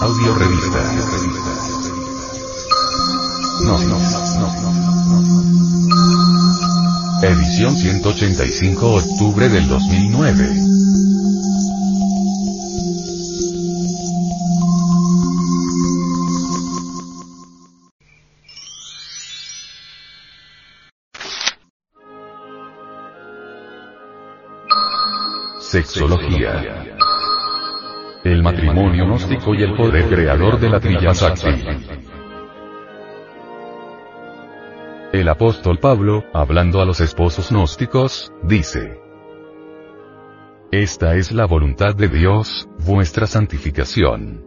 Audio revista. No, no, no, no. Edición 185 octubre del 2009. Sexología. El matrimonio gnóstico y el poder creador de la Trilla Sakti. El apóstol Pablo, hablando a los esposos gnósticos, dice, Esta es la voluntad de Dios, vuestra santificación.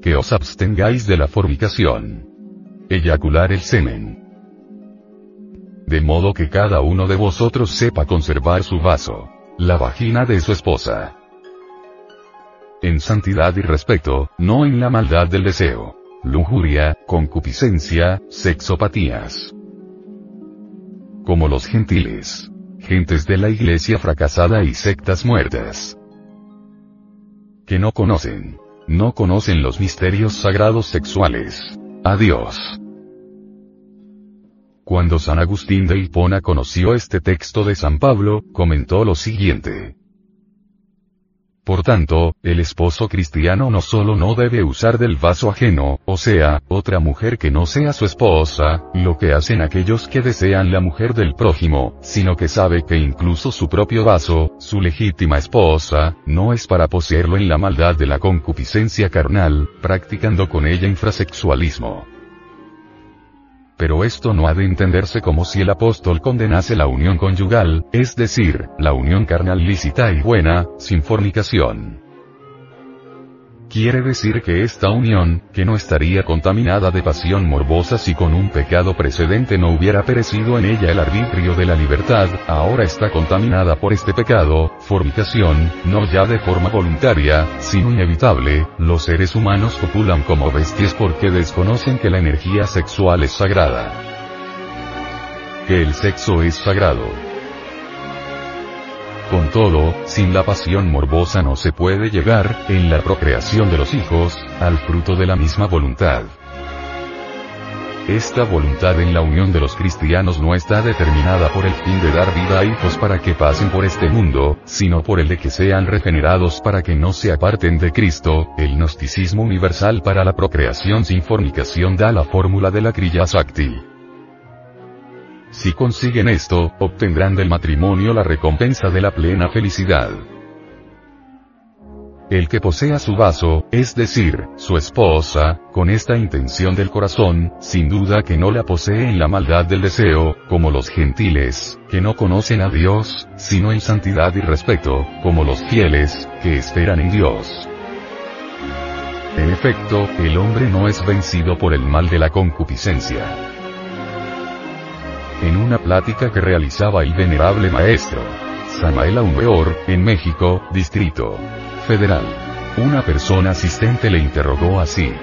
Que os abstengáis de la fornicación. Eyacular el semen. De modo que cada uno de vosotros sepa conservar su vaso la vagina de su esposa. En santidad y respeto, no en la maldad del deseo. Lujuria, concupiscencia, sexopatías. Como los gentiles. Gentes de la iglesia fracasada y sectas muertas. Que no conocen. No conocen los misterios sagrados sexuales. Adiós. Cuando San Agustín de Hipona conoció este texto de San Pablo, comentó lo siguiente. Por tanto, el esposo cristiano no solo no debe usar del vaso ajeno, o sea, otra mujer que no sea su esposa, lo que hacen aquellos que desean la mujer del prójimo, sino que sabe que incluso su propio vaso, su legítima esposa, no es para poseerlo en la maldad de la concupiscencia carnal, practicando con ella infrasexualismo. Pero esto no ha de entenderse como si el apóstol condenase la unión conyugal, es decir, la unión carnal lícita y buena, sin fornicación. Quiere decir que esta unión, que no estaría contaminada de pasión morbosa si con un pecado precedente no hubiera perecido en ella el arbitrio de la libertad, ahora está contaminada por este pecado, fornicación, no ya de forma voluntaria, sino inevitable, los seres humanos copulan como bestias porque desconocen que la energía sexual es sagrada. Que el sexo es sagrado. Con todo, sin la pasión morbosa no se puede llegar, en la procreación de los hijos, al fruto de la misma voluntad. Esta voluntad en la unión de los cristianos no está determinada por el fin de dar vida a hijos para que pasen por este mundo, sino por el de que sean regenerados para que no se aparten de Cristo, el gnosticismo universal para la procreación sin fornicación da la fórmula de la Kriya Sakti. Si consiguen esto, obtendrán del matrimonio la recompensa de la plena felicidad. El que posea su vaso, es decir, su esposa, con esta intención del corazón, sin duda que no la posee en la maldad del deseo, como los gentiles, que no conocen a Dios, sino en santidad y respeto, como los fieles, que esperan en Dios. En efecto, el hombre no es vencido por el mal de la concupiscencia en una plática que realizaba el venerable maestro Samael Aumeor, en México, Distrito Federal. Una persona asistente le interrogó así.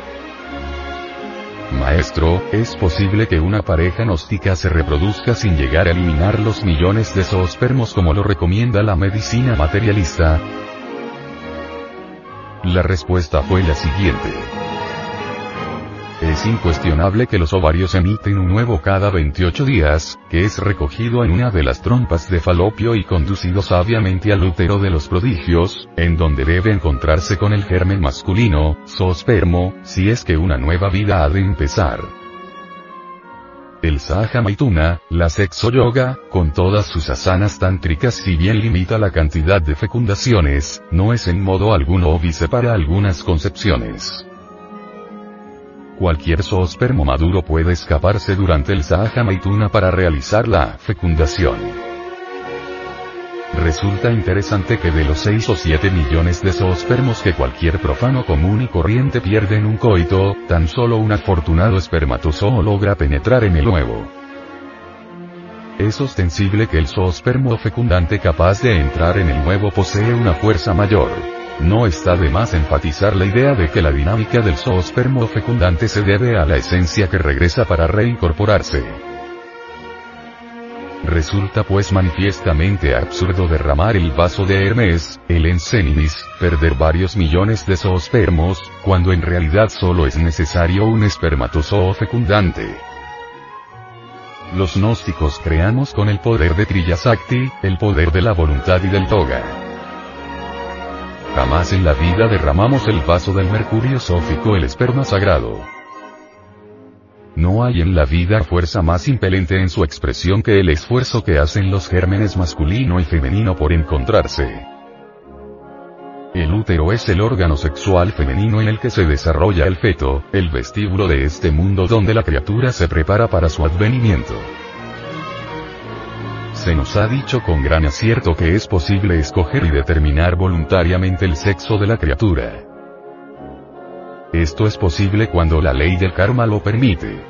Maestro, ¿es posible que una pareja gnóstica se reproduzca sin llegar a eliminar los millones de zoospermos como lo recomienda la medicina materialista? La respuesta fue la siguiente. Es incuestionable que los ovarios emiten un huevo cada 28 días, que es recogido en una de las trompas de falopio y conducido sabiamente al útero de los prodigios, en donde debe encontrarse con el germen masculino, zoospermo, si es que una nueva vida ha de empezar. El Sahaja Maituna, la sexo yoga, con todas sus asanas tántricas si bien limita la cantidad de fecundaciones, no es en modo alguno óbice para algunas concepciones. Cualquier zoospermo maduro puede escaparse durante el Sahaja Maituna para realizar la fecundación. Resulta interesante que de los 6 o 7 millones de zoospermos que cualquier profano común y corriente pierde en un coito, tan solo un afortunado espermatozoo logra penetrar en el huevo. Es ostensible que el zoospermo fecundante capaz de entrar en el huevo posee una fuerza mayor. No está de más enfatizar la idea de que la dinámica del zoospermo fecundante se debe a la esencia que regresa para reincorporarse. Resulta pues manifiestamente absurdo derramar el vaso de Hermes, el Encénimis, perder varios millones de zoospermos, cuando en realidad solo es necesario un espermatozoo fecundante. Los gnósticos creamos con el poder de Triyasakti, el poder de la voluntad y del toga. Jamás en la vida derramamos el vaso del mercurio sófico el esperma sagrado. No hay en la vida fuerza más impelente en su expresión que el esfuerzo que hacen los gérmenes masculino y femenino por encontrarse. El útero es el órgano sexual femenino en el que se desarrolla el feto, el vestíbulo de este mundo donde la criatura se prepara para su advenimiento. Se nos ha dicho con gran acierto que es posible escoger y determinar voluntariamente el sexo de la criatura. Esto es posible cuando la ley del karma lo permite.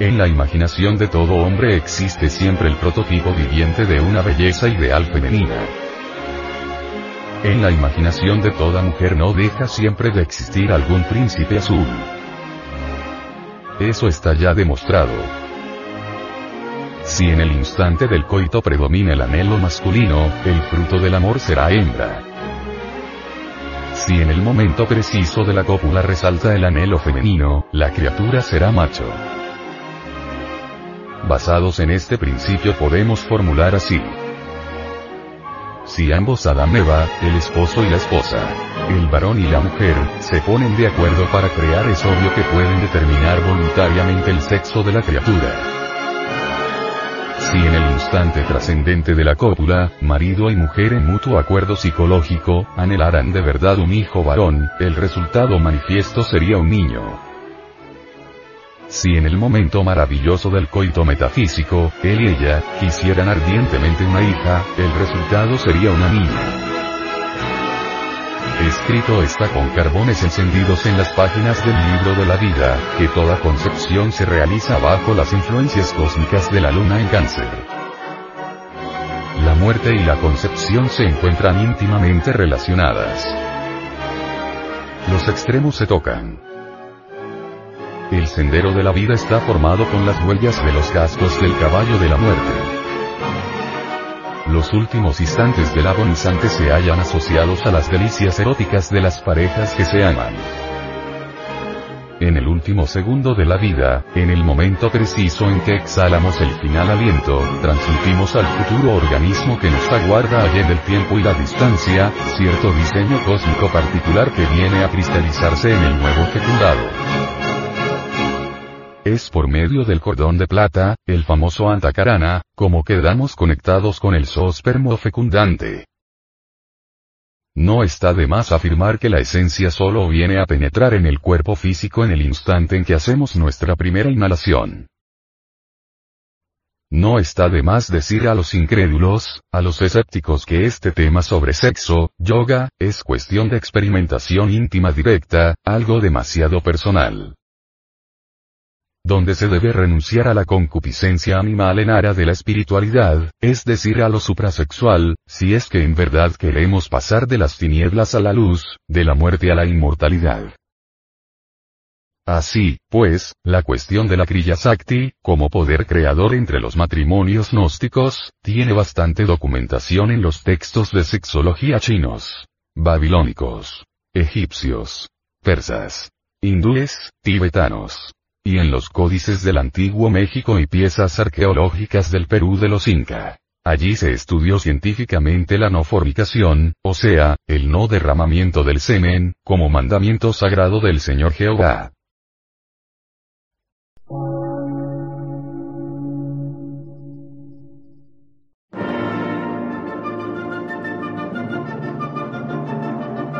En la imaginación de todo hombre existe siempre el prototipo viviente de una belleza ideal femenina. En la imaginación de toda mujer no deja siempre de existir algún príncipe azul. Eso está ya demostrado. Si en el instante del coito predomina el anhelo masculino, el fruto del amor será hembra. Si en el momento preciso de la cópula resalta el anhelo femenino, la criatura será macho. Basados en este principio podemos formular así. Si ambos Adán Eva, el esposo y la esposa, el varón y la mujer, se ponen de acuerdo para crear es obvio que pueden determinar voluntariamente el sexo de la criatura. Si en el instante trascendente de la cópula, marido y mujer en mutuo acuerdo psicológico, anhelaran de verdad un hijo varón, el resultado manifiesto sería un niño. Si en el momento maravilloso del coito metafísico, él y ella, quisieran ardientemente una hija, el resultado sería una niña. Escrito está con carbones encendidos en las páginas del libro de la vida, que toda concepción se realiza bajo las influencias cósmicas de la luna en cáncer. La muerte y la concepción se encuentran íntimamente relacionadas. Los extremos se tocan. El sendero de la vida está formado con las huellas de los cascos del caballo de la muerte. Los últimos instantes del agonizante se hallan asociados a las delicias eróticas de las parejas que se aman. En el último segundo de la vida, en el momento preciso en que exhalamos el final aliento, transmitimos al futuro organismo que nos aguarda allá del tiempo y la distancia, cierto diseño cósmico particular que viene a cristalizarse en el nuevo fecundado. Es por medio del cordón de plata, el famoso antacarana, como quedamos conectados con el zoospermo fecundante. No está de más afirmar que la esencia solo viene a penetrar en el cuerpo físico en el instante en que hacemos nuestra primera inhalación. No está de más decir a los incrédulos, a los escépticos que este tema sobre sexo, yoga, es cuestión de experimentación íntima directa, algo demasiado personal donde se debe renunciar a la concupiscencia animal en área de la espiritualidad, es decir, a lo suprasexual, si es que en verdad queremos pasar de las tinieblas a la luz, de la muerte a la inmortalidad. Así, pues, la cuestión de la Kriya Sakti, como poder creador entre los matrimonios gnósticos, tiene bastante documentación en los textos de sexología chinos, babilónicos, egipcios, persas, hindúes, tibetanos, y en los códices del antiguo México y piezas arqueológicas del Perú de los Inca. Allí se estudió científicamente la no fornicación, o sea, el no derramamiento del semen, como mandamiento sagrado del Señor Jehová.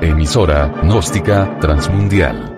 Emisora, gnóstica, transmundial